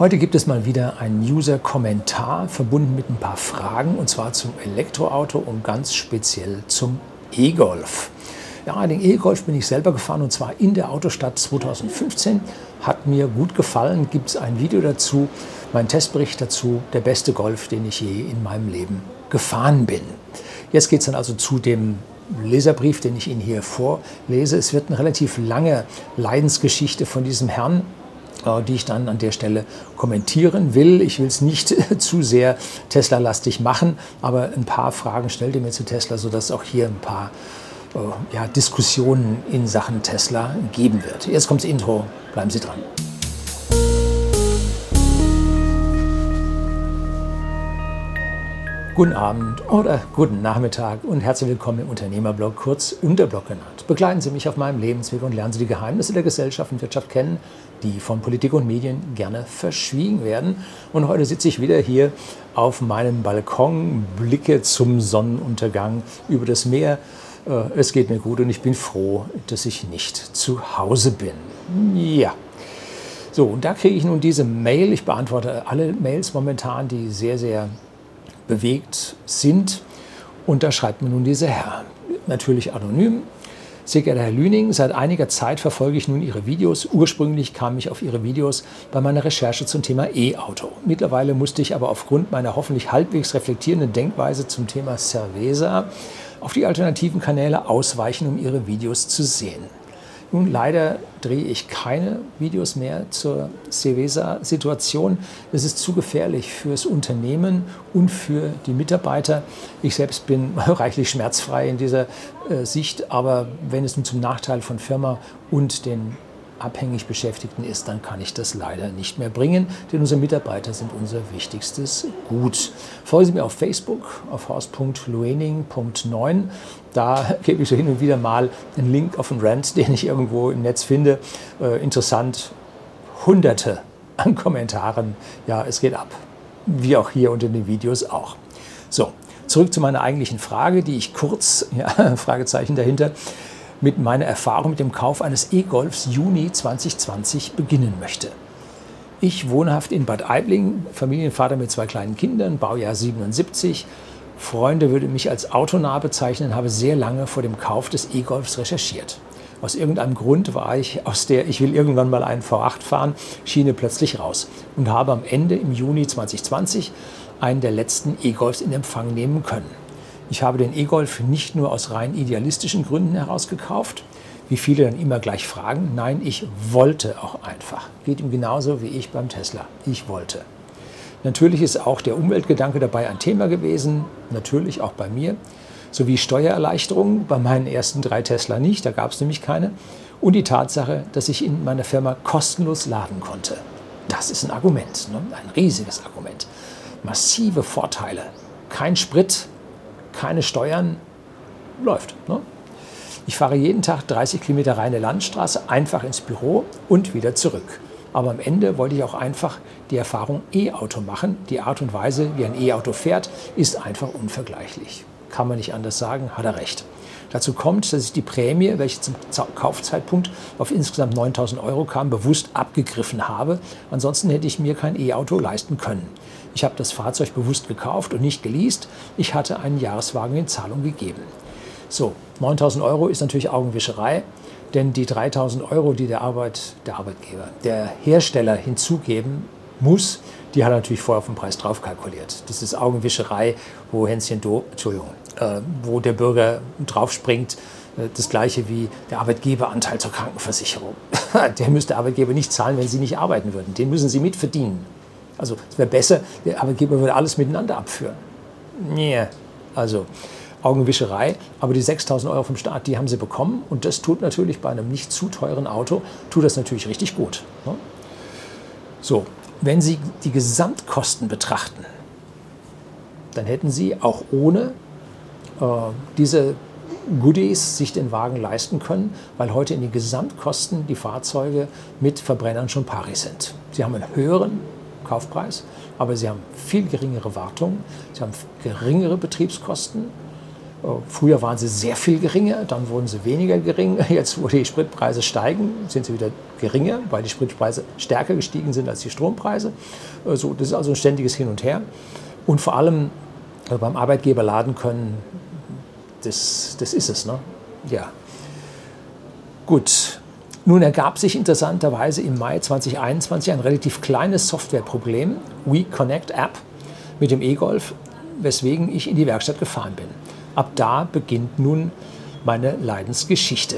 Heute gibt es mal wieder einen User-Kommentar verbunden mit ein paar Fragen und zwar zum Elektroauto und ganz speziell zum E-Golf. Ja, den E-Golf bin ich selber gefahren und zwar in der Autostadt 2015. Hat mir gut gefallen, gibt es ein Video dazu, mein Testbericht dazu, der beste Golf, den ich je in meinem Leben gefahren bin. Jetzt geht es dann also zu dem Leserbrief, den ich Ihnen hier vorlese. Es wird eine relativ lange Leidensgeschichte von diesem Herrn, die ich dann an der Stelle kommentieren will. Ich will es nicht zu sehr Tesla-lastig machen, aber ein paar Fragen stellt ihr mir zu Tesla, sodass auch hier ein paar äh, ja, Diskussionen in Sachen Tesla geben wird. Jetzt kommt das Intro, bleiben Sie dran. Guten Abend oder guten Nachmittag und herzlich willkommen im Unternehmerblog, kurz Unterblog genannt. Begleiten Sie mich auf meinem Lebensweg und lernen Sie die Geheimnisse der Gesellschaft und Wirtschaft kennen, die von Politik und Medien gerne verschwiegen werden. Und heute sitze ich wieder hier auf meinem Balkon, blicke zum Sonnenuntergang über das Meer. Äh, es geht mir gut und ich bin froh, dass ich nicht zu Hause bin. Ja. So, und da kriege ich nun diese Mail. Ich beantworte alle Mails momentan, die sehr, sehr bewegt sind. Und da schreibt mir nun dieser Herr, natürlich anonym. Sehr geehrter Herr Lüning, seit einiger Zeit verfolge ich nun Ihre Videos. Ursprünglich kam ich auf Ihre Videos bei meiner Recherche zum Thema E-Auto. Mittlerweile musste ich aber aufgrund meiner hoffentlich halbwegs reflektierenden Denkweise zum Thema Cerveza auf die alternativen Kanäle ausweichen, um Ihre Videos zu sehen. Nun, leider drehe ich keine Videos mehr zur Cevesa-Situation. Das ist zu gefährlich fürs Unternehmen und für die Mitarbeiter. Ich selbst bin reichlich schmerzfrei in dieser äh, Sicht, aber wenn es nun zum Nachteil von Firma und den abhängig Beschäftigten ist, dann kann ich das leider nicht mehr bringen, denn unsere Mitarbeiter sind unser wichtigstes Gut. Folgen Sie mir auf Facebook auf haus.luening.9. Da gebe ich so hin und wieder mal einen Link auf einen Rant, den ich irgendwo im Netz finde. Äh, interessant, hunderte an Kommentaren. Ja, es geht ab. Wie auch hier unter den Videos auch. So, zurück zu meiner eigentlichen Frage, die ich kurz, ja, Fragezeichen dahinter, mit meiner Erfahrung mit dem Kauf eines E-Golfs Juni 2020 beginnen möchte. Ich wohnhaft in Bad Aibling, Familienvater mit zwei kleinen Kindern, Baujahr 77. Freunde würde mich als autonah bezeichnen, habe sehr lange vor dem Kauf des E-Golfs recherchiert. Aus irgendeinem Grund war ich aus der Ich will irgendwann mal einen V8 fahren Schiene plötzlich raus und habe am Ende im Juni 2020 einen der letzten E-Golfs in Empfang nehmen können. Ich habe den E-Golf nicht nur aus rein idealistischen Gründen herausgekauft, wie viele dann immer gleich fragen. Nein, ich wollte auch einfach. Geht ihm genauso wie ich beim Tesla. Ich wollte. Natürlich ist auch der Umweltgedanke dabei ein Thema gewesen, natürlich auch bei mir, sowie Steuererleichterungen bei meinen ersten drei Tesla nicht, da gab es nämlich keine, und die Tatsache, dass ich in meiner Firma kostenlos laden konnte. Das ist ein Argument, ne? ein riesiges Argument. Massive Vorteile. Kein Sprit, keine Steuern, läuft. Ne? Ich fahre jeden Tag 30 Kilometer reine Landstraße, einfach ins Büro und wieder zurück. Aber am Ende wollte ich auch einfach die Erfahrung E-Auto machen. Die Art und Weise, wie ein E-Auto fährt, ist einfach unvergleichlich. Kann man nicht anders sagen, hat er recht. Dazu kommt, dass ich die Prämie, welche zum Kaufzeitpunkt auf insgesamt 9000 Euro kam, bewusst abgegriffen habe. Ansonsten hätte ich mir kein E-Auto leisten können. Ich habe das Fahrzeug bewusst gekauft und nicht geleast. Ich hatte einen Jahreswagen in Zahlung gegeben. So, 9000 Euro ist natürlich Augenwischerei, denn die 3000 Euro, die der, Arbeit, der Arbeitgeber, der Hersteller hinzugeben muss, die hat er natürlich vorher auf den Preis drauf kalkuliert. Das ist Augenwischerei, wo Hänschen do, Entschuldigung, äh, wo der Bürger draufspringt. Äh, das gleiche wie der Arbeitgeberanteil zur Krankenversicherung. der müsste der Arbeitgeber nicht zahlen, wenn Sie nicht arbeiten würden. Den müssen Sie mitverdienen. Also es wäre besser, der Arbeitgeber würde alles miteinander abführen. Nee, also Augenwischerei. Aber die 6000 Euro vom Staat, die haben sie bekommen. Und das tut natürlich bei einem nicht zu teuren Auto, tut das natürlich richtig gut. Ne? So, wenn Sie die Gesamtkosten betrachten, dann hätten Sie auch ohne äh, diese Goodies sich den Wagen leisten können, weil heute in den Gesamtkosten die Fahrzeuge mit Verbrennern schon pari sind. Sie haben einen höheren Kaufpreis, aber sie haben viel geringere Wartung, sie haben geringere Betriebskosten Früher waren sie sehr viel geringer, dann wurden sie weniger gering. Jetzt, wo die Spritpreise steigen, sind sie wieder geringer, weil die Spritpreise stärker gestiegen sind als die Strompreise. So, das ist also ein ständiges Hin und Her. Und vor allem beim Arbeitgeber laden können, das, das ist es. Ne? Ja. Gut. Nun ergab sich interessanterweise im Mai 2021 ein relativ kleines Softwareproblem, WeConnect App, mit dem E-Golf, weswegen ich in die Werkstatt gefahren bin. Ab da beginnt nun meine Leidensgeschichte,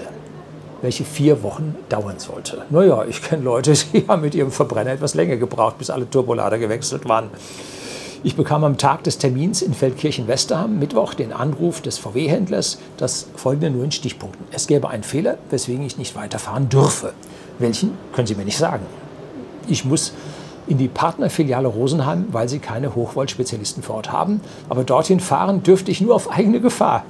welche vier Wochen dauern sollte. Naja, ich kenne Leute, die haben mit ihrem Verbrenner etwas länger gebraucht, bis alle Turbolader gewechselt waren. Ich bekam am Tag des Termins in Feldkirchen-Westerham, Mittwoch, den Anruf des VW-Händlers, das folgende nur in Stichpunkten. Es gäbe einen Fehler, weswegen ich nicht weiterfahren dürfe. Welchen können Sie mir nicht sagen. Ich muss in die Partnerfiliale Rosenheim, weil sie keine Hochvolt-Spezialisten vor Ort haben. Aber dorthin fahren dürfte ich nur auf eigene Gefahr.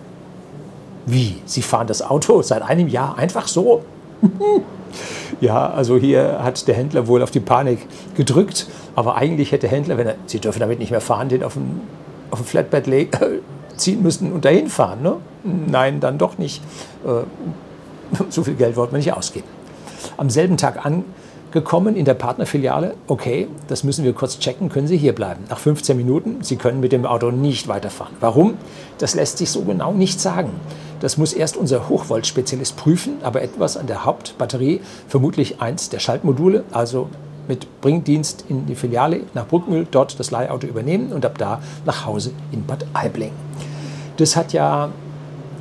Wie? Sie fahren das Auto seit einem Jahr einfach so? ja, also hier hat der Händler wohl auf die Panik gedrückt. Aber eigentlich hätte Händler, wenn er, Sie dürfen damit nicht mehr fahren, den auf ein, auf ein Flatbed ziehen müssen und dahin fahren. Ne? Nein, dann doch nicht. Äh, so viel Geld wollte man nicht ausgeben. Am selben Tag angekommen in der Partnerfiliale, okay, das müssen wir kurz checken, können Sie hier bleiben. Nach 15 Minuten, Sie können mit dem Auto nicht weiterfahren. Warum? Das lässt sich so genau nicht sagen. Das muss erst unser Hochvolt-Spezialist prüfen, aber etwas an der Hauptbatterie, vermutlich eins der Schaltmodule, also mit Bringdienst in die Filiale nach Bruckmühl, dort das Leihauto übernehmen und ab da nach Hause in Bad Aibling. Das hat ja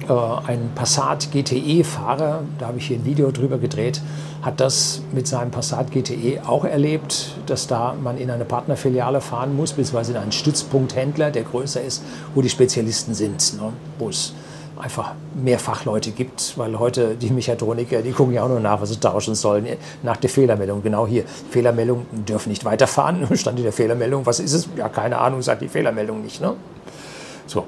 äh, ein Passat GTE-Fahrer, da habe ich hier ein Video drüber gedreht, hat das mit seinem Passat GTE auch erlebt, dass da man in eine Partnerfiliale fahren muss, beziehungsweise in einen Stützpunkthändler, der größer ist, wo die Spezialisten sind, ne? wo es einfach mehr Fachleute gibt, weil heute die Mechatroniker, die gucken ja auch nur nach, was sie tauschen sollen, nach der Fehlermeldung. Genau hier, Fehlermeldung, dürfen nicht weiterfahren. Stand in der Fehlermeldung, was ist es? Ja, keine Ahnung, sagt die Fehlermeldung nicht. Ne? So,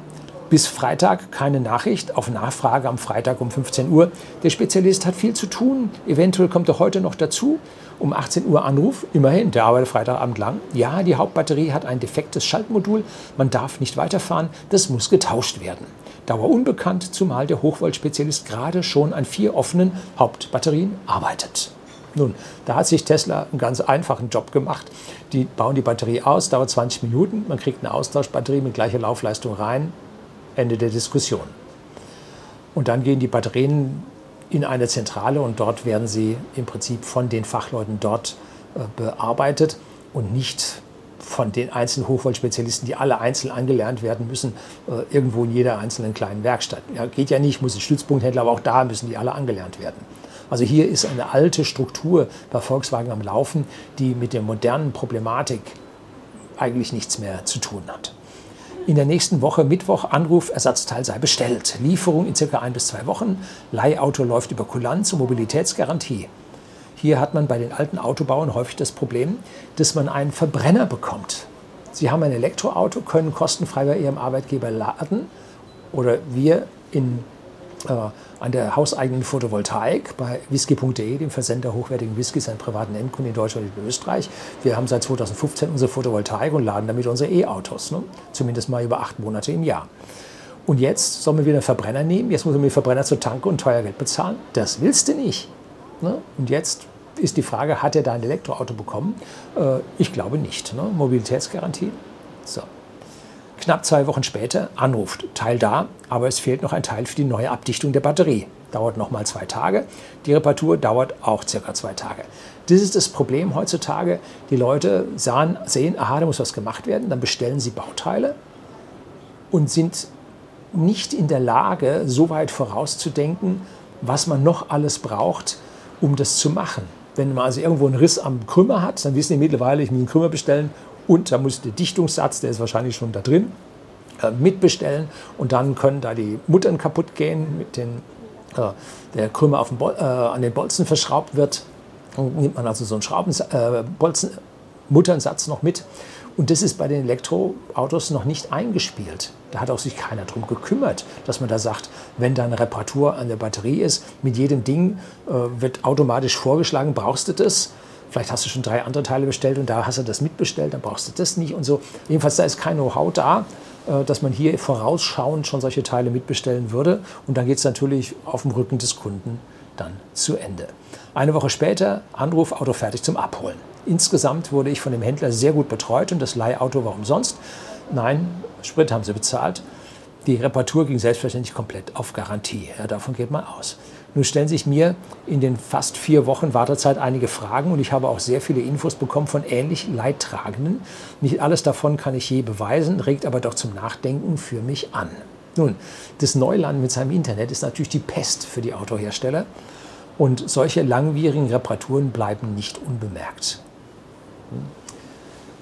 bis Freitag keine Nachricht, auf Nachfrage am Freitag um 15 Uhr. Der Spezialist hat viel zu tun, eventuell kommt er heute noch dazu. Um 18 Uhr Anruf, immerhin, der arbeitet Freitagabend lang. Ja, die Hauptbatterie hat ein defektes Schaltmodul, man darf nicht weiterfahren, das muss getauscht werden. Dauer unbekannt, zumal der Hochvolt-Spezialist gerade schon an vier offenen Hauptbatterien arbeitet. Nun, da hat sich Tesla einen ganz einfachen Job gemacht. Die bauen die Batterie aus, dauert 20 Minuten, man kriegt eine Austauschbatterie mit gleicher Laufleistung rein, Ende der Diskussion. Und dann gehen die Batterien in eine Zentrale und dort werden sie im Prinzip von den Fachleuten dort äh, bearbeitet und nicht von den einzelnen Hochvoltspezialisten, die alle einzeln angelernt werden müssen, äh, irgendwo in jeder einzelnen kleinen Werkstatt. Ja, geht ja nicht, muss ein Stützpunkthändler, aber auch da müssen die alle angelernt werden. Also hier ist eine alte Struktur bei Volkswagen am Laufen, die mit der modernen Problematik eigentlich nichts mehr zu tun hat. In der nächsten Woche, Mittwoch, Anruf, Ersatzteil sei bestellt. Lieferung in circa ein bis zwei Wochen. Leihauto läuft über Kulanz und Mobilitätsgarantie. Hier hat man bei den alten Autobauern häufig das Problem, dass man einen Verbrenner bekommt. Sie haben ein Elektroauto, können kostenfrei bei Ihrem Arbeitgeber laden oder wir in, äh, an der hauseigenen Photovoltaik bei whisky.de, dem Versender hochwertigen Whiskys an privaten Endkunden in Deutschland und in Österreich. Wir haben seit 2015 unsere Photovoltaik und laden damit unsere E-Autos, ne? zumindest mal über acht Monate im Jahr. Und jetzt sollen wir wieder einen Verbrenner nehmen, jetzt muss man den Verbrenner zur Tanke und teuer Geld bezahlen. Das willst du nicht. Ne? Und jetzt ist die Frage, hat er da ein Elektroauto bekommen? Äh, ich glaube nicht. Ne? Mobilitätsgarantie. So. Knapp zwei Wochen später anruft, Teil da, aber es fehlt noch ein Teil für die neue Abdichtung der Batterie. Dauert nochmal zwei Tage. Die Reparatur dauert auch circa zwei Tage. Das ist das Problem heutzutage. Die Leute sahen, sehen, aha, da muss was gemacht werden, dann bestellen sie Bauteile und sind nicht in der Lage, so weit vorauszudenken, was man noch alles braucht, um das zu machen. Wenn man also irgendwo einen Riss am Krümmer hat, dann wissen die mittlerweile, ich muss einen Krümmer bestellen und da muss der Dichtungssatz, der ist wahrscheinlich schon da drin, äh, mitbestellen und dann können da die Muttern kaputt gehen, mit den, äh, der Krümmer den Bol äh, an den Bolzen verschraubt wird. Dann nimmt man also so einen Schrauben, äh, Bolzen, Mutternsatz noch mit und das ist bei den Elektroautos noch nicht eingespielt. Da hat auch sich keiner darum gekümmert, dass man da sagt, wenn da eine Reparatur an der Batterie ist, mit jedem Ding äh, wird automatisch vorgeschlagen, brauchst du das? Vielleicht hast du schon drei andere Teile bestellt und da hast du das mitbestellt, dann brauchst du das nicht und so. Jedenfalls, da ist kein Know-how da. äh, dass man hier vorausschauend schon solche Teile mitbestellen würde. Und dann geht es natürlich auf dem Rücken des Kunden dann zu Ende. Eine Woche später Anruf, Auto fertig zum Abholen. Insgesamt wurde ich von dem Händler sehr gut betreut und das Leihauto war umsonst. Nein, Sprit haben sie bezahlt. Die Reparatur ging selbstverständlich komplett auf Garantie. Ja, davon geht man aus. Nun stellen sich mir in den fast vier Wochen Wartezeit einige Fragen und ich habe auch sehr viele Infos bekommen von ähnlich Leidtragenden. Nicht alles davon kann ich je beweisen, regt aber doch zum Nachdenken für mich an. Nun, das Neuland mit seinem Internet ist natürlich die Pest für die Autohersteller und solche langwierigen Reparaturen bleiben nicht unbemerkt.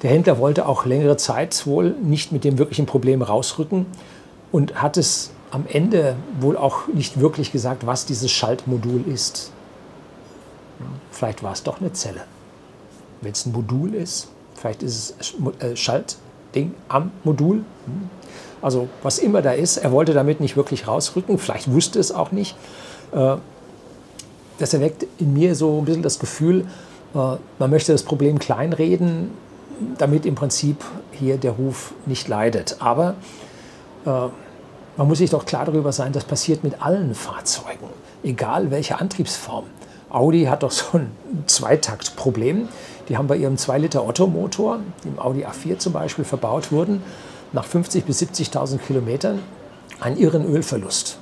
Der Händler wollte auch längere Zeit wohl nicht mit dem wirklichen Problem rausrücken und hat es am Ende wohl auch nicht wirklich gesagt, was dieses Schaltmodul ist. Vielleicht war es doch eine Zelle. Wenn es ein Modul ist, vielleicht ist es äh, Schaltding am Modul. Hm. Also was immer da ist, er wollte damit nicht wirklich rausrücken, vielleicht wusste es auch nicht. Äh, das erweckt in mir so ein bisschen das Gefühl, äh, man möchte das Problem kleinreden, damit im Prinzip hier der Ruf nicht leidet. Aber man muss sich doch klar darüber sein, das passiert mit allen Fahrzeugen, egal welche Antriebsform. Audi hat doch so ein Zweitaktproblem. Die haben bei ihrem 2-Liter-Otto-Motor, im Audi A4 zum Beispiel, verbaut wurden, nach 50.000 bis 70.000 Kilometern einen irren Ölverlust.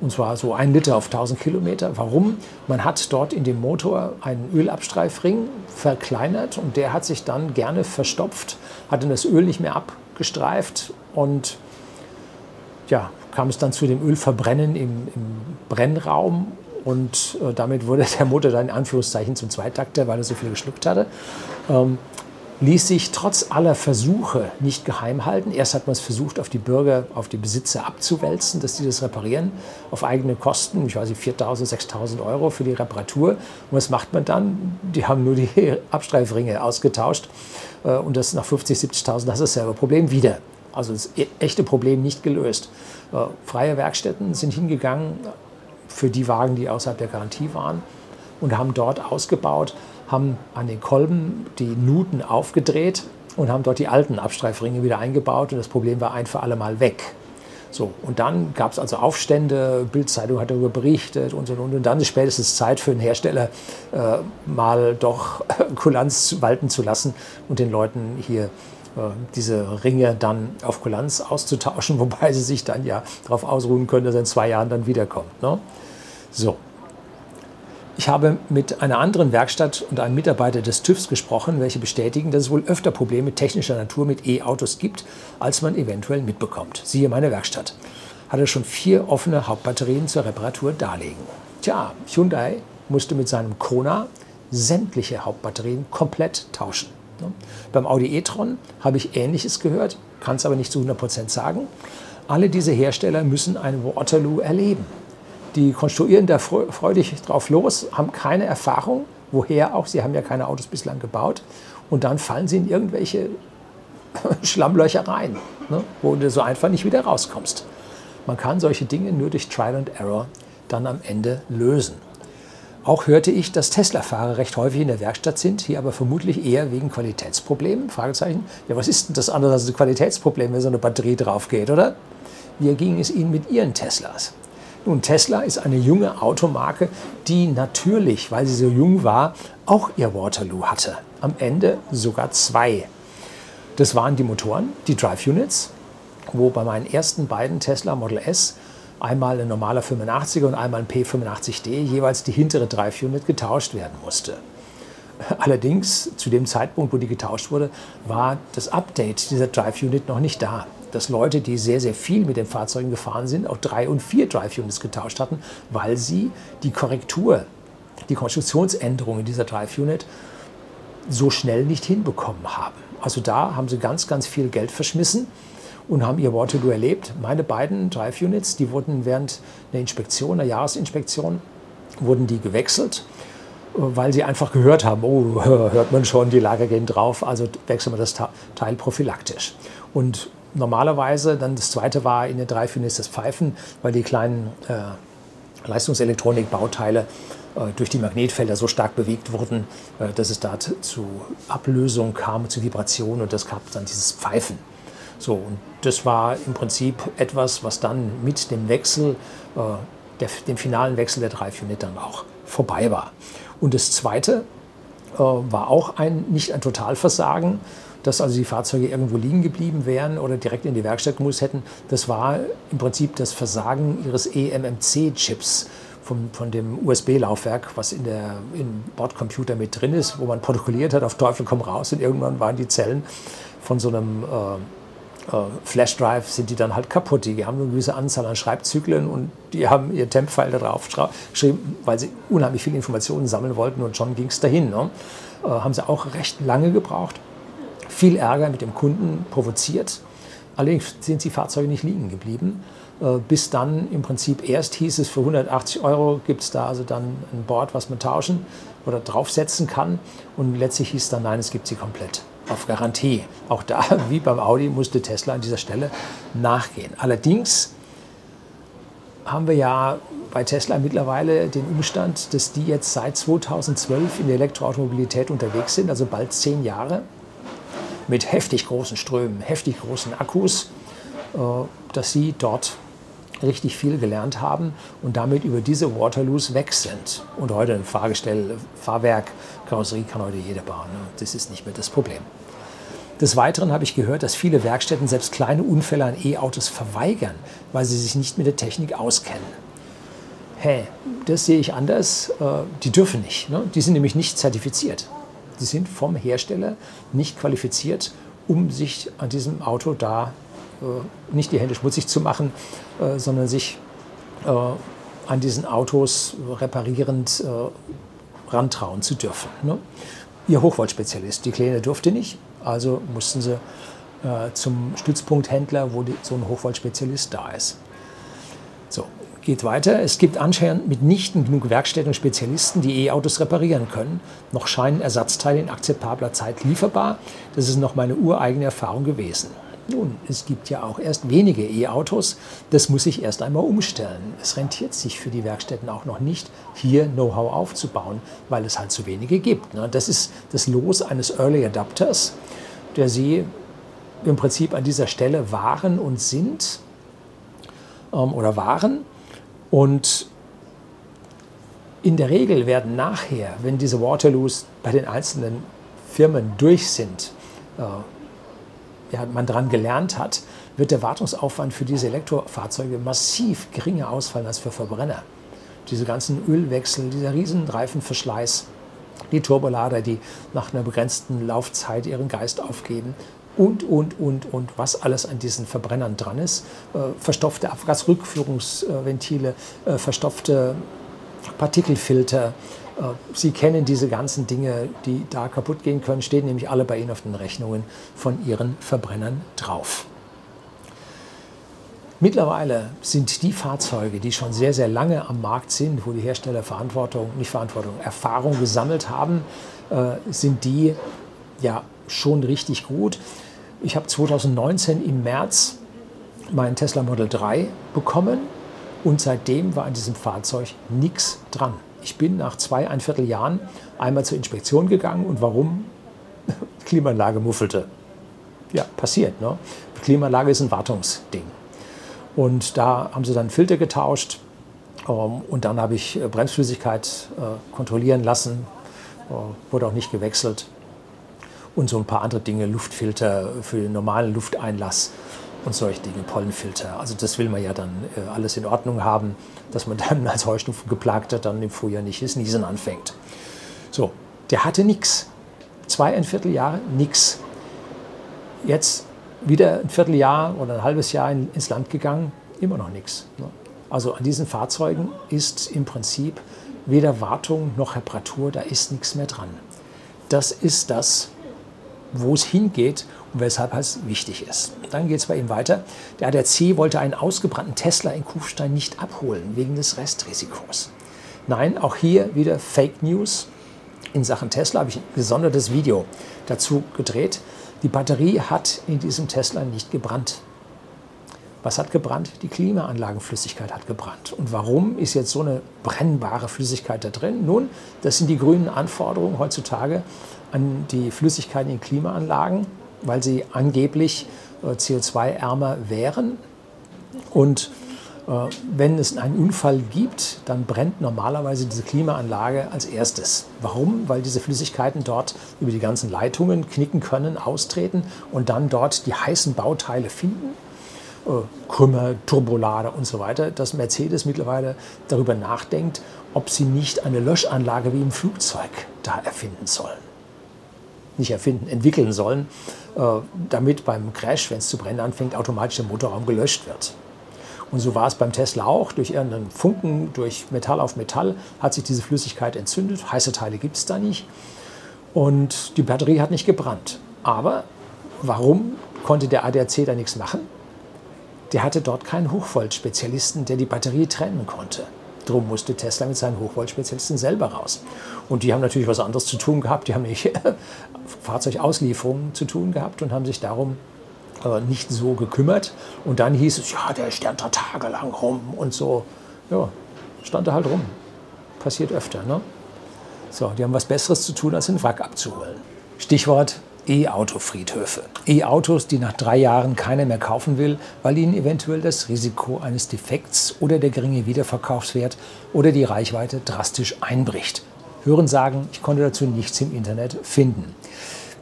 Und zwar so ein Liter auf 1000 Kilometer. Warum? Man hat dort in dem Motor einen Ölabstreifring verkleinert und der hat sich dann gerne verstopft, hat dann das Öl nicht mehr abgestreift und ja, kam es dann zu dem Ölverbrennen im, im Brennraum und äh, damit wurde der Motor dann in Anführungszeichen zum Zweitakter, weil er so viel geschluckt hatte. Ähm, ließ sich trotz aller Versuche nicht geheim halten. Erst hat man es versucht, auf die Bürger, auf die Besitzer abzuwälzen, dass die das reparieren, auf eigene Kosten, ich weiß nicht, 4.000, 6.000 Euro für die Reparatur. Und was macht man dann? Die haben nur die Abstreifringe ausgetauscht äh, und das nach 50.000, 70.000, das ist dasselbe Problem wieder. Also das e-, echte Problem nicht gelöst. Äh, freie Werkstätten sind hingegangen für die Wagen, die außerhalb der Garantie waren und haben dort ausgebaut, haben an den Kolben die Nuten aufgedreht und haben dort die alten Abstreifringe wieder eingebaut und das Problem war ein für alle Mal weg. So, und dann gab es also Aufstände, Bildzeitung hat darüber berichtet und so und, und dann ist spätestens Zeit für einen Hersteller äh, mal doch Kulanz walten zu lassen und den Leuten hier äh, diese Ringe dann auf Kulanz auszutauschen, wobei sie sich dann ja darauf ausruhen können, dass er in zwei Jahren dann wiederkommt. Ne? So. Ich habe mit einer anderen Werkstatt und einem Mitarbeiter des TÜVs gesprochen, welche bestätigen, dass es wohl öfter Probleme technischer Natur mit E-Autos gibt, als man eventuell mitbekommt. Siehe meine Werkstatt. Hatte schon vier offene Hauptbatterien zur Reparatur darlegen. Tja, Hyundai musste mit seinem Kona sämtliche Hauptbatterien komplett tauschen. Ne? Beim Audi e-tron habe ich Ähnliches gehört, kann es aber nicht zu 100% sagen. Alle diese Hersteller müssen ein Waterloo erleben. Die konstruieren da freudig drauf los, haben keine Erfahrung, woher auch, sie haben ja keine Autos bislang gebaut. Und dann fallen sie in irgendwelche Schlammlöcher rein, ne, wo du so einfach nicht wieder rauskommst. Man kann solche Dinge nur durch Trial and Error dann am Ende lösen. Auch hörte ich, dass Tesla-Fahrer recht häufig in der Werkstatt sind, hier aber vermutlich eher wegen Qualitätsproblemen. Fragezeichen. Ja, was ist denn das andere als ein Qualitätsproblem, wenn so eine Batterie drauf geht, oder? Wie ging es Ihnen mit Ihren Teslas? Nun, Tesla ist eine junge Automarke, die natürlich, weil sie so jung war, auch ihr Waterloo hatte. Am Ende sogar zwei. Das waren die Motoren, die Drive Units, wo bei meinen ersten beiden Tesla Model S einmal ein normaler 85er und einmal ein P85D, jeweils die hintere Drive Unit getauscht werden musste. Allerdings, zu dem Zeitpunkt, wo die getauscht wurde, war das Update dieser Drive Unit noch nicht da. Dass Leute, die sehr, sehr viel mit den Fahrzeugen gefahren sind, auch drei und vier Drive Units getauscht hatten, weil sie die Korrektur, die Konstruktionsänderungen dieser Drive Unit so schnell nicht hinbekommen haben. Also da haben sie ganz, ganz viel Geld verschmissen und haben ihr Waterloo erlebt. Meine beiden Drive Units, die wurden während einer Inspektion, einer Jahresinspektion, wurden die gewechselt, weil sie einfach gehört haben, oh, hört man schon, die Lager gehen drauf, also wechseln wir das Teil prophylaktisch. Und normalerweise, dann das zweite war in den Drive Units das Pfeifen, weil die kleinen äh, Leistungselektronik-Bauteile äh, durch die Magnetfelder so stark bewegt wurden, äh, dass es da zu Ablösung kam, zu Vibrationen und das gab dann dieses Pfeifen. So, und das war im Prinzip etwas, was dann mit dem Wechsel, äh, der, dem finalen Wechsel der Drive Unit dann auch vorbei war. Und das Zweite äh, war auch ein, nicht ein Totalversagen, dass also die Fahrzeuge irgendwo liegen geblieben wären oder direkt in die Werkstatt gemusst hätten. Das war im Prinzip das Versagen ihres eMMC-Chips vom, von dem USB-Laufwerk, was in der, im Bordcomputer mit drin ist, wo man protokolliert hat, auf Teufel komm raus und irgendwann waren die Zellen von so einem äh, Flash-Drive sind die dann halt kaputt. Die haben eine gewisse Anzahl an Schreibzyklen und die haben ihr Temp-File da drauf geschrieben, weil sie unheimlich viele Informationen sammeln wollten und schon ging es dahin. Ne? Äh, haben sie auch recht lange gebraucht. Viel Ärger mit dem Kunden provoziert. Allerdings sind die Fahrzeuge nicht liegen geblieben. Äh, bis dann im Prinzip erst hieß es, für 180 Euro gibt es da also dann ein Board, was man tauschen oder draufsetzen kann. Und letztlich hieß dann, nein, es gibt sie komplett auf Garantie. Auch da, wie beim Audi, musste Tesla an dieser Stelle nachgehen. Allerdings haben wir ja bei Tesla mittlerweile den Umstand, dass die jetzt seit 2012 in der Elektroautomobilität unterwegs sind, also bald zehn Jahre, mit heftig großen Strömen, heftig großen Akkus, äh, dass sie dort richtig viel gelernt haben und damit über diese Waterloos weg sind. Und heute ein Fahrgestell, Fahrwerk, Karosserie kann heute jeder bauen. Ne? Das ist nicht mehr das Problem. Des Weiteren habe ich gehört, dass viele Werkstätten selbst kleine Unfälle an E-Autos verweigern, weil sie sich nicht mit der Technik auskennen. Hä, das sehe ich anders. Äh, die dürfen nicht. Ne? Die sind nämlich nicht zertifiziert. Die sind vom Hersteller nicht qualifiziert, um sich an diesem Auto da äh, nicht die Hände schmutzig zu machen, äh, sondern sich an diesen Autos reparierend rantrauen zu dürfen. Ne? Ihr Hochvoltspezialist, die Kleine durfte nicht, also mussten sie zum Stützpunkthändler, wo so ein Hochvoltspezialist da ist. So, geht weiter. Es gibt anscheinend mitnichten genug Werkstätten und Spezialisten, die E-Autos reparieren können. Noch scheinen Ersatzteile in akzeptabler Zeit lieferbar. Das ist noch meine ureigene Erfahrung gewesen. Nun, es gibt ja auch erst wenige E-Autos. Das muss sich erst einmal umstellen. Es rentiert sich für die Werkstätten auch noch nicht, hier Know-how aufzubauen, weil es halt zu wenige gibt. Ne? Das ist das Los eines Early Adapters, der Sie im Prinzip an dieser Stelle waren und sind ähm, oder waren. Und in der Regel werden nachher, wenn diese Waterloos bei den einzelnen Firmen durch sind, äh, ja, man daran gelernt hat, wird der Wartungsaufwand für diese Elektrofahrzeuge massiv geringer ausfallen als für Verbrenner. Diese ganzen Ölwechsel, dieser riesen Reifenverschleiß, die Turbolader, die nach einer begrenzten Laufzeit ihren Geist aufgeben und, und, und, und, was alles an diesen Verbrennern dran ist. Äh, verstopfte Abgasrückführungsventile, äh, verstopfte Partikelfilter, Sie kennen diese ganzen Dinge, die da kaputt gehen können, stehen nämlich alle bei Ihnen auf den Rechnungen von Ihren Verbrennern drauf. Mittlerweile sind die Fahrzeuge, die schon sehr, sehr lange am Markt sind, wo die Hersteller Verantwortung, nicht Verantwortung, Erfahrung gesammelt haben, äh, sind die ja schon richtig gut. Ich habe 2019 im März meinen Tesla Model 3 bekommen und seitdem war an diesem Fahrzeug nichts dran. Ich bin nach zwei, ein Vierteljahren einmal zur Inspektion gegangen und warum? Klimaanlage muffelte. Ja, passiert. Ne? Die Klimaanlage ist ein Wartungsding. Und da haben sie dann Filter getauscht ähm, und dann habe ich äh, Bremsflüssigkeit äh, kontrollieren lassen, äh, wurde auch nicht gewechselt. Und so ein paar andere Dinge, Luftfilter für den normalen Lufteinlass und solche Dinge, Pollenfilter. Also das will man ja dann äh, alles in Ordnung haben, dass man dann als Heuschnupfengeplagter dann im Frühjahr nicht das Niesen anfängt. So, der hatte nichts. Zwei, ein Vierteljahr, nichts. Jetzt wieder ein Vierteljahr oder ein halbes Jahr in, ins Land gegangen, immer noch nichts. Ne? Also an diesen Fahrzeugen ist im Prinzip weder Wartung noch Reparatur, da ist nichts mehr dran. Das ist das, wo es hingeht und weshalb es wichtig ist. Dann geht es bei ihm weiter. Der ADAC wollte einen ausgebrannten Tesla in Kufstein nicht abholen, wegen des Restrisikos. Nein, auch hier wieder Fake News. In Sachen Tesla habe ich ein gesondertes Video dazu gedreht. Die Batterie hat in diesem Tesla nicht gebrannt. Was hat gebrannt? Die Klimaanlagenflüssigkeit hat gebrannt. Und warum ist jetzt so eine brennbare Flüssigkeit da drin? Nun, das sind die grünen Anforderungen heutzutage an die Flüssigkeiten in Klimaanlagen. weil sie angeblich äh, CO2-ärmer wären. Und äh, wenn es einen Unfall gibt, dann brennt normalerweise diese Klimaanlage als erstes. Warum? Weil diese Flüssigkeiten dort über die ganzen Leitungen knicken können, austreten und dann dort die heißen Bauteile finden. Äh, Krümmer, Turbolader und so weiter, dass Mercedes mittlerweile darüber nachdenkt, ob sie nicht eine Löschanlage wie im Flugzeug da erfinden sollen. Nicht erfinden, entwickeln sollen, äh, damit beim Crash, wenn es zu brennen anfängt, automatisch der Motorraum gelöscht wird. Und so war es beim Tesla auch. Durch irgendeinen Funken, durch Metall auf Metall hat sich diese Flüssigkeit entzündet. Heiße Teile gibt es da nicht. Und die Batterie hat nicht gebrannt. Aber warum konnte der ADAC da nichts machen? Der hatte dort keinen Hochvolt-Spezialisten, der die Batterie trennen konnte. Darum musste Tesla mit seinen Hochvolt-Spezialisten selber raus. Und die haben natürlich was anderes zu tun gehabt. Die haben nicht Fahrzeugauslieferungen zu tun gehabt und haben sich darum äh, nicht so gekümmert. Und dann hieß es, ja, der stand da tagelang rum und so. Ja, stand da halt rum. Passiert öfter, ne? So, die haben was Besseres zu tun, als den Wrack abzuholen. Stichwort E-Auto-Friedhöfe. E-Autos, die nach drei Jahren keiner mehr kaufen will, weil ihnen eventuell das Risiko eines Defekts oder der geringe Wiederverkaufswert oder die Reichweite drastisch einbricht. Hören sagen, ich konnte dazu nichts im Internet finden.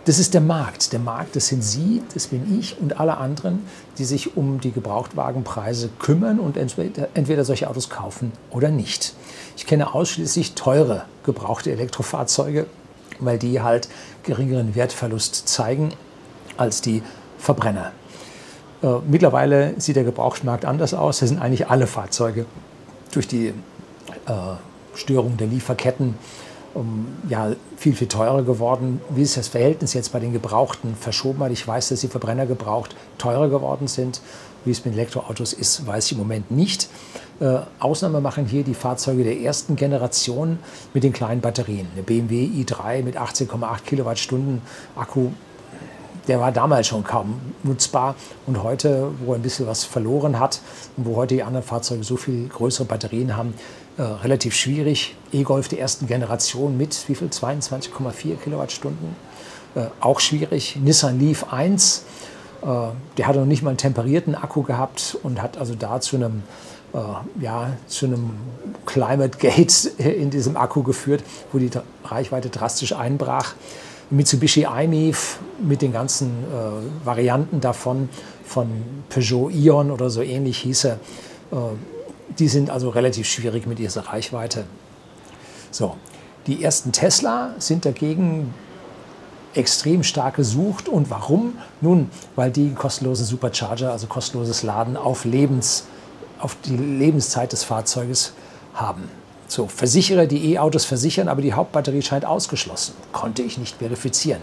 Das ist der Markt. Der Markt, das sind Sie, das bin ich und alle anderen, die sich um die Gebrauchtwagenpreise kümmern und entweder, entweder solche Autos kaufen oder nicht. Ich kenne ausschließlich teure gebrauchte Elektrofahrzeuge, weil die halt geringeren Wertverlust zeigen als die Verbrenner. Äh, mittlerweile sieht der Gebrauchtmarkt anders aus. Das sind eigentlich alle Fahrzeuge durch die äh, Störung der Lieferketten um, ja, viel, viel teurer geworden. Wie ist das Verhältnis jetzt bei den Gebrauchten verschoben hat? Ich weiß, dass die Verbrenner gebraucht teurer geworden sind. Wie es mit Elektroautos ist, weiß ich im Moment nicht. Äh, Ausnahme machen hier die Fahrzeuge der ersten Generation mit den kleinen Batterien. Eine BMW i3 mit 18,8 Kilowattstunden Akku, der war damals schon kaum nutzbar. Und heute, wo er ein bisschen was verloren hat und wo heute die anderen Fahrzeuge so viel größere Batterien haben, äh, relativ schwierig. E-Golf der ersten Generation mit wie viel? 22,4 Kilowattstunden. Äh, auch schwierig. Nissan Leaf 1, äh, der hatte noch nicht mal einen temperierten Akku gehabt und hat also da zu einem, äh, ja, zu einem Climate Gate in diesem Akku geführt, wo die Reichweite drastisch einbrach. Mitsubishi iMIF mit den ganzen äh, Varianten davon, von Peugeot Ion oder so ähnlich hieß er, äh, die sind also relativ schwierig mit dieser Reichweite. So, die ersten Tesla sind dagegen extrem stark gesucht. Und warum? Nun, weil die kostenlosen Supercharger, also kostenloses Laden auf, Lebens, auf die Lebenszeit des Fahrzeuges haben. So, Versicherer, die E-Autos versichern, aber die Hauptbatterie scheint ausgeschlossen. Konnte ich nicht verifizieren.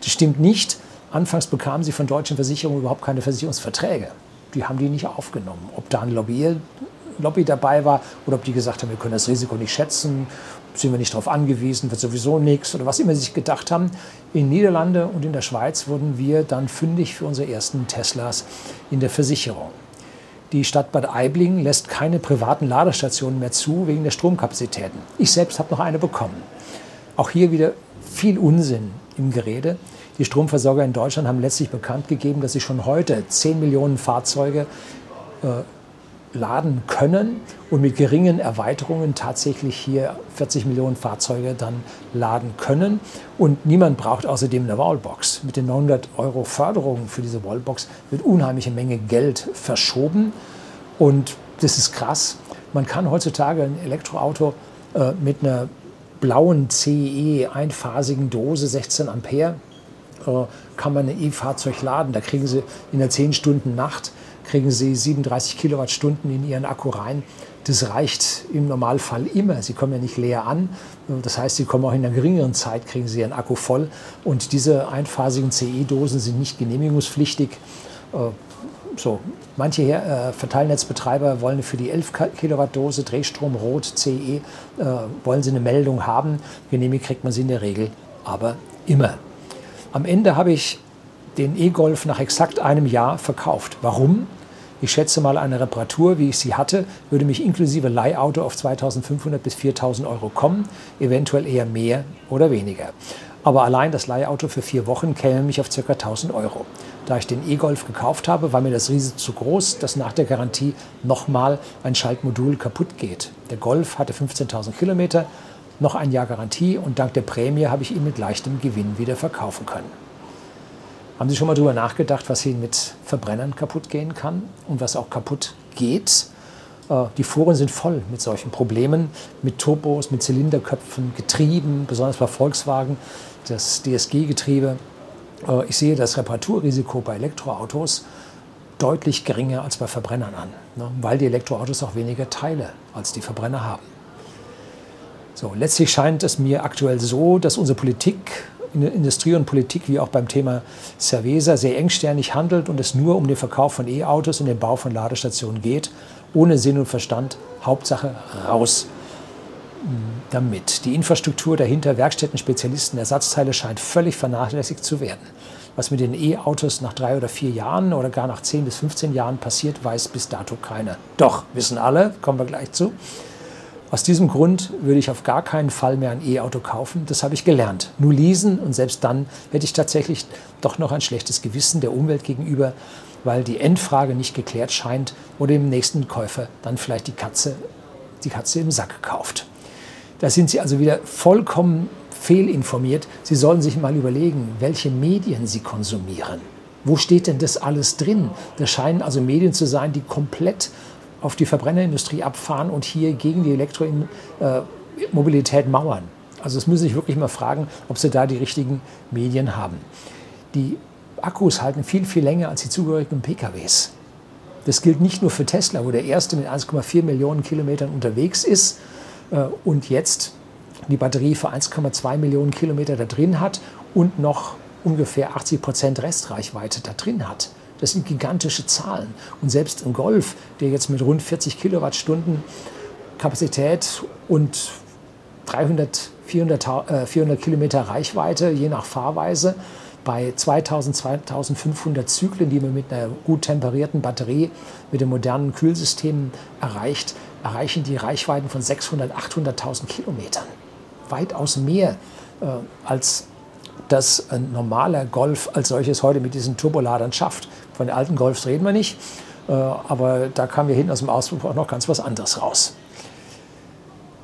Das stimmt nicht. Anfangs bekamen sie von deutschen Versicherungen überhaupt keine Versicherungsverträge. Die haben die nicht aufgenommen. Ob da ein Lobby Lobby dabei war oder ob die gesagt haben, wir können das Risiko nicht schätzen, sind wir nicht darauf angewiesen, wird sowieso nichts oder was immer sie sich gedacht haben. In Niederlande und in der Schweiz wurden wir dann fündig für unsere ersten Teslas in der Versicherung. Die Stadt Bad Aibling lässt keine privaten Ladestationen mehr zu wegen der Stromkapazitäten. Ich selbst habe noch eine bekommen. Auch hier wieder viel Unsinn im Gerede. Die Stromversorger in Deutschland haben letztlich bekannt gegeben, dass sie schon heute 10 Millionen Fahrzeuge äh, laden können und mit geringen Erweiterungen tatsächlich hier 40 Millionen Fahrzeuge dann laden können. Und niemand braucht außerdem eine Wallbox. Mit den 900 Euro Förderung für diese Wallbox wird unheimliche Menge Geld verschoben. Und das ist krass. Man kann heutzutage ein Elektroauto äh, mit einer blauen CE einphasigen Dose 16 Ampere äh, kann man ein E-Fahrzeug laden. Da kriegen Sie in der 10 Stunden Nacht kriegen Sie 37 Kilowattstunden in Ihren Akku rein. Das reicht im Normalfall immer. Sie kommen ja nicht leer an. Das heißt, Sie kommen auch in einer geringeren Zeit, kriegen Sie Ihren Akku voll. Und diese einphasigen CE-Dosen sind nicht genehmigungspflichtig. Äh, so, manche äh, Verteilnetzbetreiber wollen für die 11 Kilowatt Dose Drehstrom Rot CE äh, wollen sie eine Meldung haben. Genehmigt kriegt man sie in der Regel, aber immer. Am Ende habe ich den E-Golf nach exakt einem Jahr verkauft. Warum? Ich schätze mal, eine Reparatur, wie ich sie hatte, würde mich inklusive Leihauto auf 2500 bis 4000 Euro kommen, eventuell eher mehr oder weniger. Aber allein das Leihauto für vier Wochen käme mich auf ca. 1000 Euro. Da ich den E-Golf gekauft habe, war mir das Risiko zu groß, dass nach der Garantie nochmal ein Schaltmodul kaputt geht. Der Golf hatte 15.000 Kilometer, noch ein Jahr Garantie und dank der Prämie habe ich ihn mit leichtem Gewinn wieder verkaufen können. Haben Sie schon mal darüber nachgedacht, was hier mit Verbrennern kaputt gehen kann und was auch kaputt geht? Äh, die Foren sind voll mit solchen Problemen, mit Turbos, mit Zylinderköpfen, Getrieben, besonders bei Volkswagen, das DSG-Getriebe. Äh, ich sehe das Reparaturrisiko bei Elektroautos deutlich geringer als bei Verbrennern an, ne, weil die Elektroautos auch weniger Teile als die Verbrenner haben. So, letztlich scheint es mir aktuell so, dass unsere Politik Industrie und Politik wie auch beim Thema Cerveza sehr engsternig handelt und es nur um den Verkauf von E-Autos und den Bau von Ladestationen geht, ohne Sinn und Verstand. Hauptsache raus damit. Die Infrastruktur dahinter, Werkstätten, Spezialisten, Ersatzteile scheint völlig vernachlässigt zu werden. Was mit den E-Autos nach drei oder vier Jahren oder gar nach zehn bis 15 Jahren passiert, weiß bis dato keiner. Doch, wissen alle, kommen wir gleich zu. Aus diesem Grund würde ich auf gar keinen Fall mehr ein E-Auto kaufen. Das habe ich gelernt. Nur leasen und selbst dann hätte ich tatsächlich doch noch ein schlechtes Gewissen der Umwelt gegenüber, weil die Endfrage nicht geklärt scheint oder dem nächsten Käufer dann vielleicht die Katze, die Katze im Sack kauft. Da sind Sie also wieder vollkommen fehlinformiert. Sie sollen sich mal überlegen, welche Medien Sie konsumieren. Wo steht denn das alles drin? Das scheinen also Medien zu sein, die komplett auf die Verbrennerindustrie abfahren und hier gegen die Elektromobilität mauern. Also das müssen sich wirklich mal fragen, ob Sie da die richtigen Medien haben. Die Akkus halten viel, viel länger als die zugehörigen PKWs. Das gilt nicht nur für Tesla, wo der erste mit 1,4 Millionen Kilometern unterwegs ist äh, und jetzt die Batterie für 1,2 Millionen Kilometer da drin hat und noch ungefähr 80 Prozent Restreichweite da drin hat. Das sind gigantische Zahlen. Und selbst ein Golf, der jetzt mit rund 40 Kilowattstunden Kapazität und 300, 400, äh, 400 Kilometer Reichweite, je nach Fahrweise, bei 2000, 2500 Zyklen, die man mit einer gut temperierten Batterie, mit dem modernen Kühlsystem erreicht, erreichen die Reichweiten von 600, 800.000 Kilometern. Weitaus mehr äh, als das ein normaler Golf als solches heute mit diesen Turboladern schafft. Von den alten Golfs reden wir nicht, äh, aber da kam wir hinten aus dem Auspuff auch noch ganz was anderes raus.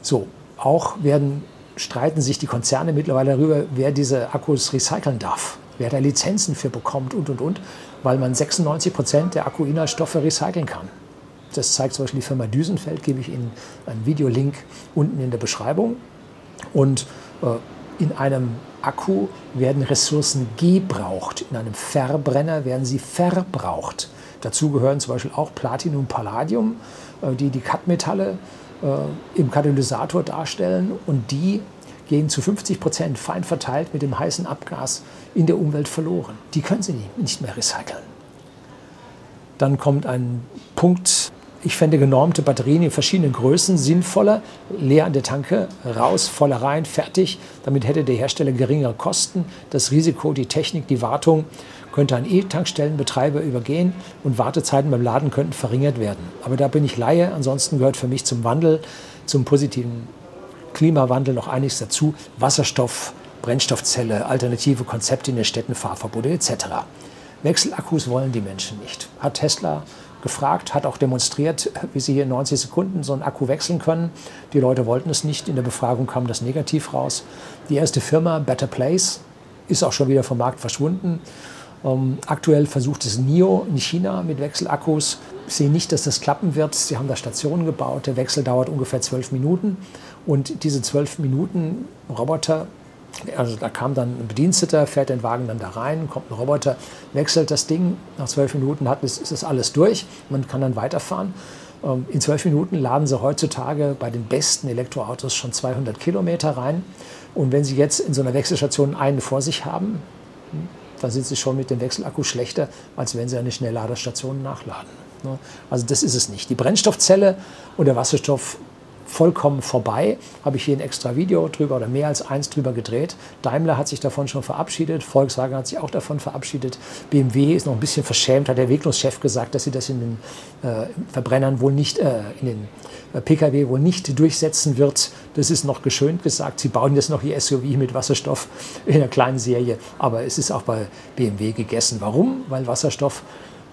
So, auch werden, streiten sich die Konzerne mittlerweile darüber, wer diese Akkus recyceln darf, wer da Lizenzen für bekommt und, und, und, weil man 96 Prozent der Akkuinhaltsstoffe recyceln kann. Das zeigt zum Beispiel die Firma Düsenfeld, gebe ich Ihnen einen Videolink unten in der Beschreibung. Und äh, in einem Akku werden Ressourcen gebraucht, in einem Verbrenner werden sie verbraucht. Dazu gehören zum Beispiel auch Platinum, Palladium, äh, die die Cut-Metalle äh, im Katalysator darstellen und die gehen zu 50 Prozent fein verteilt mit dem heißen Abgas in der Umwelt verloren. Die können Sie nicht mehr recyceln. Dann kommt ein Punkt, ich fände genormte Batterien in verschiedenen Größen sinnvoller. Leer an der Tanke, raus, voller rein, fertig. Damit hätte der Hersteller geringere Kosten. Das Risiko, die Technik, die Wartung könnte an E-Tankstellenbetreiber übergehen und Wartezeiten beim Laden könnten verringert werden. Aber da bin ich Laie. Ansonsten gehört für mich zum Wandel, zum positiven Klimawandel noch einiges dazu. Wasserstoff, Brennstoffzelle, alternative Konzepte in den Städten, Fahrverbote etc. Wechselakkus wollen die Menschen nicht. Hat Tesla gefragt, hat auch demonstriert, wie sie hier in 90 Sekunden so einen Akku wechseln können. Die Leute wollten es nicht. In der Befragung kam das negativ raus. Die erste Firma, Better Place, ist auch schon wieder vom Markt verschwunden. Ähm, aktuell versucht es NIO in China mit Wechselakkus. Ich sehe nicht, dass das klappen wird. Sie haben da Stationen gebaut. Der Wechsel dauert ungefähr zwölf Minuten. Und diese zwölf Minuten Roboter also da kam dann ein Bediensteter, fährt den Wagen dann da rein, kommt ein Roboter, wechselt das Ding. Nach zwölf Minuten hat, ist, das alles durch. Man kann dann weiterfahren. Ähm, in zwölf Minuten laden Sie heutzutage bei den besten Elektroautos schon 200 Kilometer rein. Und wenn Sie jetzt in so einer Wechselstation einen vor sich haben, hm, dann sind Sie schon mit dem Wechselakku schlechter, als wenn Sie eine Schnellladerstation nachladen. Ne? Also das ist es nicht. Die Brennstoffzelle und der Wasserstoff vollkommen vorbei. Habe ich hier ein extra Video drüber oder mehr als eins drüber gedreht. Daimler hat sich davon schon verabschiedet, Volkswagen hat sich auch davon verabschiedet. BMW ist noch ein bisschen verschämt, hat der Entwicklungschef gesagt, dass sie das in den äh, Verbrennern wohl nicht, äh, in den äh, Pkw wohl nicht durchsetzen wird. Das ist noch geschönt gesagt. Sie bauen jetzt noch ihr SUV mit Wasserstoff in einer kleinen Serie, aber es ist auch bei BMW gegessen. Warum? Weil Wasserstoff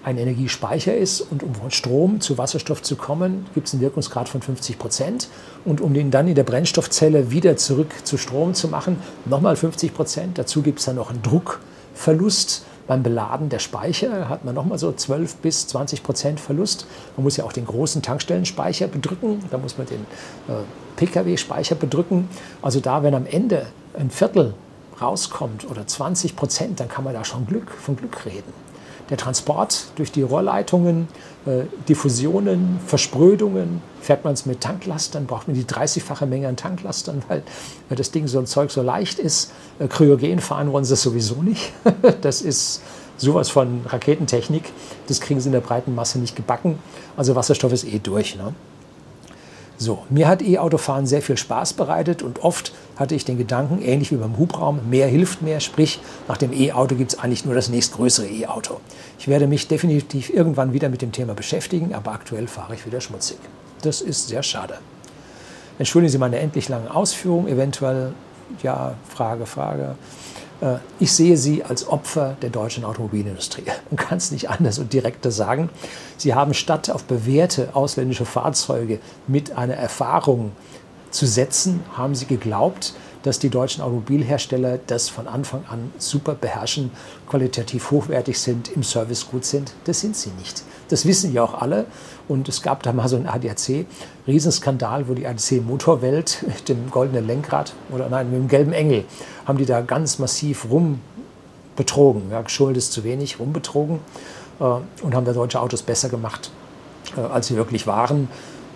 ein Energiespeicher ist und um von Strom zu Wasserstoff zu kommen, gibt es einen Wirkungsgrad von 50 Prozent. Und um den dann in der Brennstoffzelle wieder zurück zu Strom zu machen, nochmal 50 Prozent. Dazu gibt es dann noch einen Druckverlust. Beim Beladen der Speicher hat man nochmal so 12 bis 20 Prozent Verlust. Man muss ja auch den großen Tankstellenspeicher bedrücken. Da muss man den äh, Pkw-Speicher bedrücken. Also da, wenn am Ende ein Viertel rauskommt oder 20 Prozent, dann kann man da schon Glück, von Glück reden der Transport durch die Rohrleitungen, äh, Diffusionen, Versprödungen. Fährt man es mit Tanklastern, braucht man die 30-fache Menge an Tanklastern, weil das Ding so ein Zeug so leicht ist. Äh, Kryogen fahren wollen sie es sowieso nicht. das ist sowas von Raketentechnik. Das kriegen sie in der breiten Masse nicht gebacken. Also Wasserstoff ist eh durch. Ne? So, mir hat E-Autofahren sehr viel Spaß bereitet und oft hatte ich den Gedanken, ähnlich wie beim Hubraum, mehr hilft mehr, sprich nach dem E-Auto gibt es eigentlich nur das nächstgrößere E-Auto. Ich werde mich definitiv irgendwann wieder mit dem Thema beschäftigen, aber aktuell fahre ich wieder schmutzig. Das ist sehr schade. Entschuldigen Sie meine endlich lange Ausführung, eventuell, ja, Frage, Frage. Äh, ich sehe Sie als Opfer der deutschen Automobilindustrie. Man kann es nicht anders und direkter sagen. Sie haben statt auf bewährte ausländische Fahrzeuge mit einer Erfahrung zu setzen, haben Sie geglaubt, dass die deutschen Automobilhersteller das von Anfang an super beherrschen, qualitativ hochwertig sind, im Service gut sind. Das sind sie nicht. Das wissen ja auch alle. Und es gab da mal so einen ADAC-Riesenskandal, wo die ADAC-Motorwelt mit dem goldenen Lenkrad oder nein, mit dem gelben Engel, haben die da ganz massiv rumbetrogen. Ja, Schuld ist zu wenig, rumbetrogen äh, und haben da deutsche Autos besser gemacht, äh, als sie wirklich waren.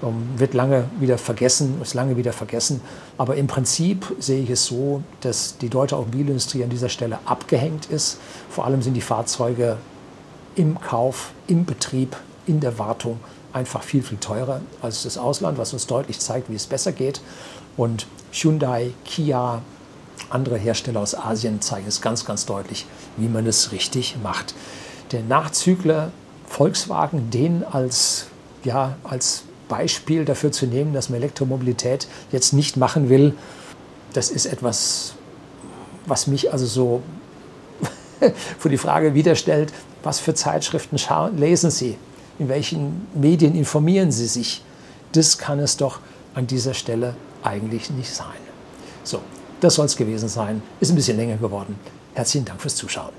Ähm, wird lange wieder vergessen, ist lange wieder vergessen. Aber im Prinzip sehe ich es so, dass die deutsche Automobilindustrie an dieser Stelle abgehängt ist. Vor allem sind die Fahrzeuge im Kauf, im Betrieb, in der Wartung einfach viel, viel teurer als das Ausland, was uns deutlich zeigt, wie es besser geht. Und Hyundai, Kia, andere Hersteller aus Asien zeigen es ganz, ganz deutlich, wie man es richtig macht. Der Nachzügler Volkswagen, den als, ja, als Beispiel dafür zu nehmen, dass man Elektromobilität jetzt nicht machen will, das ist etwas, was mich also so vor die Frage wieder stellt, was für Zeitschriften lesen Sie, in welchen Medien informieren Sie sich. Das kann es doch an dieser Stelle eigentlich nicht sein. So, das soll es gewesen sein. Ist ein bisschen länger geworden. Herzlichen Dank fürs Zuschauen.